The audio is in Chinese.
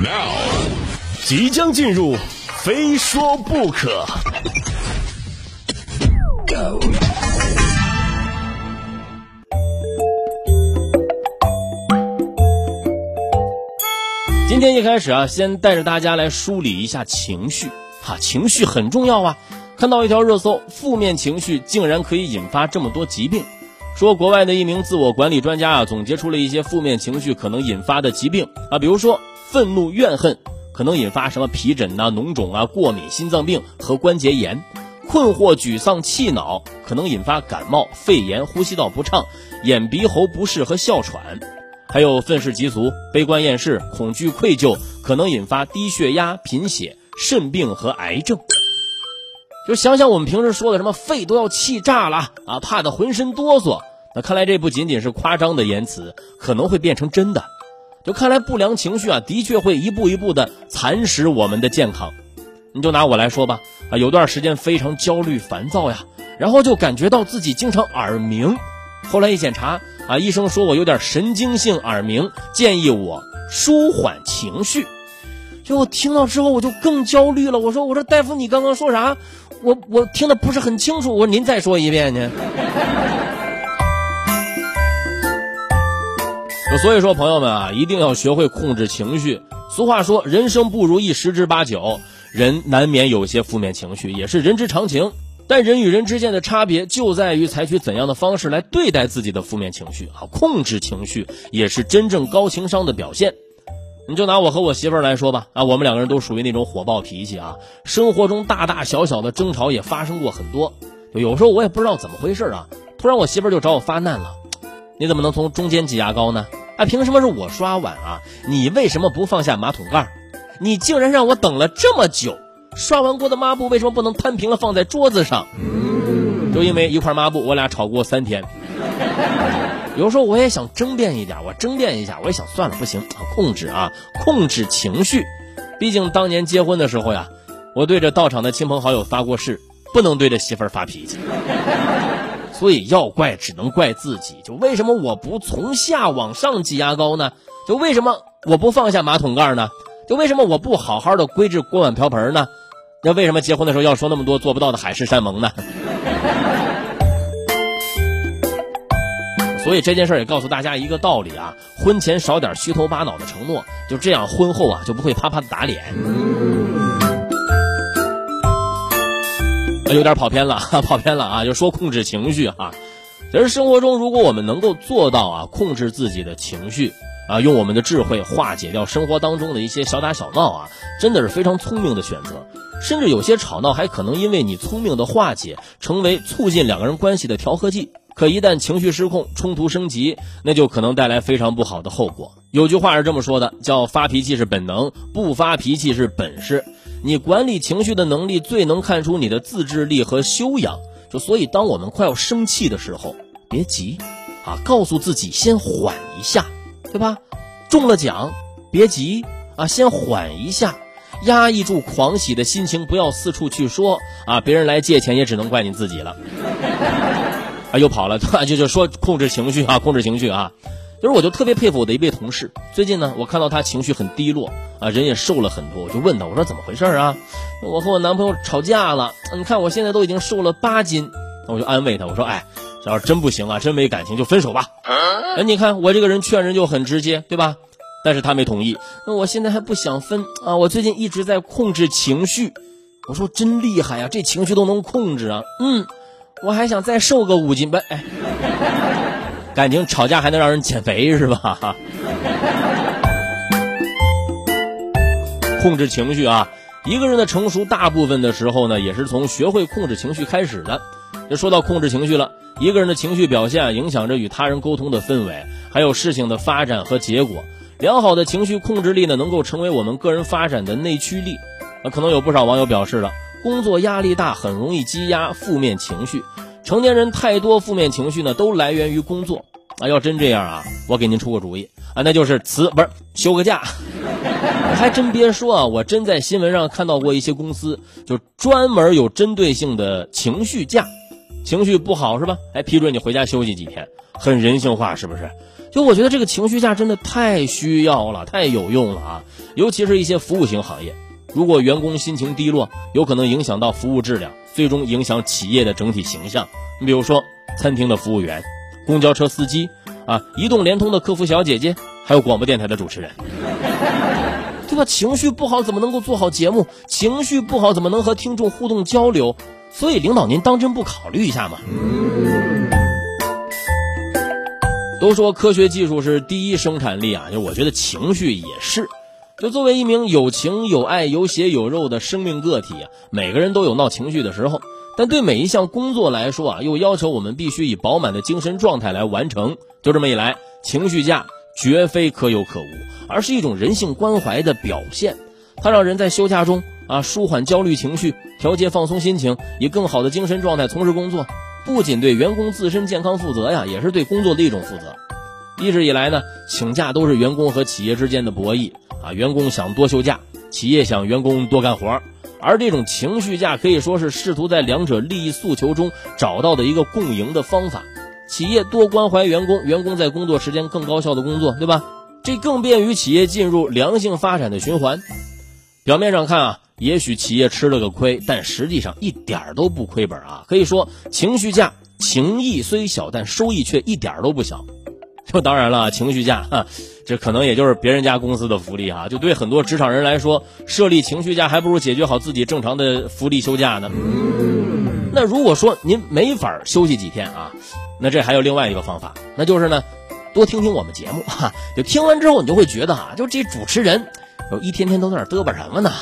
Now，即将进入，非说不可。今天一开始啊，先带着大家来梳理一下情绪，哈，情绪很重要啊。看到一条热搜，负面情绪竟然可以引发这么多疾病。说国外的一名自我管理专家啊，总结出了一些负面情绪可能引发的疾病啊，比如说愤怒、怨恨可能引发什么皮疹呐、脓肿啊、过敏、心脏病和关节炎；困惑、沮丧、气恼可能引发感冒、肺炎、呼吸道不畅、眼鼻喉不适和哮喘；还有愤世嫉俗、悲观厌世、恐惧愧疚可能引发低血压、贫血、肾病和癌症。就想想我们平时说的什么肺都要气炸了啊，怕的浑身哆嗦。那看来这不仅仅是夸张的言辞，可能会变成真的。就看来不良情绪啊，的确会一步一步的蚕食我们的健康。你就拿我来说吧，啊，有段时间非常焦虑烦躁呀，然后就感觉到自己经常耳鸣。后来一检查啊，医生说我有点神经性耳鸣，建议我舒缓情绪。就我听到之后，我就更焦虑了。我说：“我说大夫，你刚刚说啥？我我听的不是很清楚。我说您再说一遍呢。”所以说，朋友们啊，一定要学会控制情绪。俗话说：“人生不如意十之八九，人难免有些负面情绪，也是人之常情。”但人与人之间的差别就在于采取怎样的方式来对待自己的负面情绪啊！控制情绪也是真正高情商的表现。你就拿我和我媳妇儿来说吧，啊，我们两个人都属于那种火爆脾气啊，生活中大大小小的争吵也发生过很多。就有时候我也不知道怎么回事啊，突然我媳妇儿就找我发难了：“你怎么能从中间挤牙膏呢？啊，凭什么是我刷碗啊？你为什么不放下马桶盖？你竟然让我等了这么久，刷完锅的抹布为什么不能摊平了放在桌子上？就因为一块抹布，我俩吵过三天。”有时候我也想争辩一点，我争辩一下，我也想算了，不行，控制啊，控制情绪。毕竟当年结婚的时候呀，我对着到场的亲朋好友发过誓，不能对着媳妇儿发脾气。所以要怪只能怪自己。就为什么我不从下往上挤牙膏呢？就为什么我不放下马桶盖呢？就为什么我不好好的规制锅碗瓢盆呢？那为什么结婚的时候要说那么多做不到的海誓山盟呢？所以这件事也告诉大家一个道理啊，婚前少点虚头巴脑的承诺，就这样婚后啊就不会啪啪的打脸。有点跑偏了，跑偏了啊！就说控制情绪哈，其实生活中如果我们能够做到啊，控制自己的情绪啊，用我们的智慧化解掉生活当中的一些小打小闹啊，真的是非常聪明的选择。甚至有些吵闹还可能因为你聪明的化解，成为促进两个人关系的调和剂。可一旦情绪失控，冲突升级，那就可能带来非常不好的后果。有句话是这么说的，叫发脾气是本能，不发脾气是本事。你管理情绪的能力，最能看出你的自制力和修养。就所以，当我们快要生气的时候，别急，啊，告诉自己先缓一下，对吧？中了奖，别急，啊，先缓一下，压抑住狂喜的心情，不要四处去说，啊，别人来借钱也只能怪你自己了。啊，又跑了，就就说控制情绪啊，控制情绪啊，就是我就特别佩服我的一位同事。最近呢，我看到他情绪很低落啊，人也瘦了很多，我就问他，我说怎么回事啊？我和我男朋友吵架了，你看我现在都已经瘦了八斤，我就安慰他，我说，哎，要是真不行啊，真没感情就分手吧。哎，你看我这个人劝人就很直接，对吧？但是他没同意，那我现在还不想分啊，我最近一直在控制情绪。我说真厉害呀，这情绪都能控制啊，嗯。我还想再瘦个五斤呗，哎，感情吵架还能让人减肥是吧？控制情绪啊，一个人的成熟，大部分的时候呢，也是从学会控制情绪开始的。就说到控制情绪了，一个人的情绪表现影响着与他人沟通的氛围，还有事情的发展和结果。良好的情绪控制力呢，能够成为我们个人发展的内驱力。那可能有不少网友表示了。工作压力大，很容易积压负面情绪。成年人太多负面情绪呢，都来源于工作啊。要真这样啊，我给您出个主意啊，那就是辞不是休个假。还真别说啊，我真在新闻上看到过一些公司，就专门有针对性的情绪假。情绪不好是吧？还，批准你回家休息几天，很人性化是不是？就我觉得这个情绪假真的太需要了，太有用了啊！尤其是一些服务型行业，如果员工心情低落，有可能影响到服务质量，最终影响企业的整体形象。你比如说，餐厅的服务员、公交车司机啊、移动、联通的客服小姐姐，还有广播电台的主持人，对吧？情绪不好怎么能够做好节目？情绪不好怎么能和听众互动交流？所以，领导您当真不考虑一下吗？都说科学技术是第一生产力啊，就我觉得情绪也是。就作为一名有情有爱、有血有肉的生命个体啊，每个人都有闹情绪的时候。但对每一项工作来说啊，又要求我们必须以饱满的精神状态来完成。就这么一来，情绪假绝非可有可无，而是一种人性关怀的表现。它让人在休假中啊舒缓焦虑情绪，调节放松心情，以更好的精神状态从事工作。不仅对员工自身健康负责呀，也是对工作的一种负责。一直以来呢，请假都是员工和企业之间的博弈啊，员工想多休假，企业想员工多干活而这种情绪假可以说是试图在两者利益诉求中找到的一个共赢的方法。企业多关怀员工，员工在工作时间更高效的工作，对吧？这更便于企业进入良性发展的循环。表面上看啊。也许企业吃了个亏，但实际上一点儿都不亏本啊！可以说，情绪价情谊虽小，但收益却一点都不小。就当然了，情绪价，这可能也就是别人家公司的福利哈。就对很多职场人来说，设立情绪价还不如解决好自己正常的福利休假呢。那如果说您没法休息几天啊，那这还有另外一个方法，那就是呢，多听听我们节目哈。就听完之后，你就会觉得啊，就这主持人。我一天天都在那嘚吧什么呢？